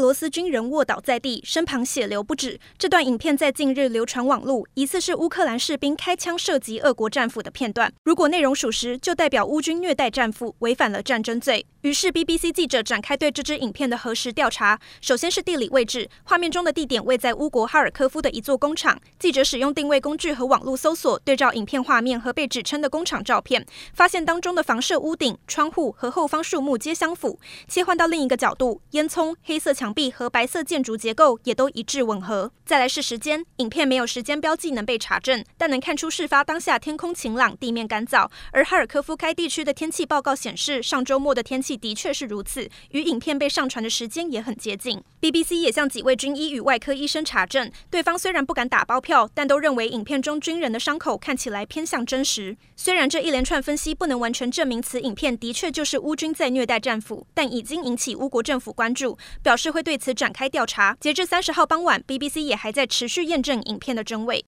俄罗斯军人卧倒在地，身旁血流不止。这段影片在近日流传网路，疑似是乌克兰士兵开枪射击俄国战俘的片段。如果内容属实，就代表乌军虐待战俘，违反了战争罪。于是，BBC 记者展开对这支影片的核实调查。首先是地理位置，画面中的地点位在乌国哈尔科夫的一座工厂。记者使用定位工具和网络搜索，对照影片画面和被指称的工厂照片，发现当中的房舍屋顶、窗户和后方树木皆相符。切换到另一个角度，烟囱、黑色。墙壁和白色建筑结构也都一致吻合。再来是时间，影片没有时间标记能被查证，但能看出事发当下天空晴朗，地面干燥。而哈尔科夫该地区的天气报告显示，上周末的天气的确是如此，与影片被上传的时间也很接近。BBC 也向几位军医与外科医生查证，对方虽然不敢打包票，但都认为影片中军人的伤口看起来偏向真实。虽然这一连串分析不能完全证明此影片的确就是乌军在虐待战俘，但已经引起乌国政府关注，表示会。对此展开调查。截至三十号傍晚，BBC 也还在持续验证影片的真伪。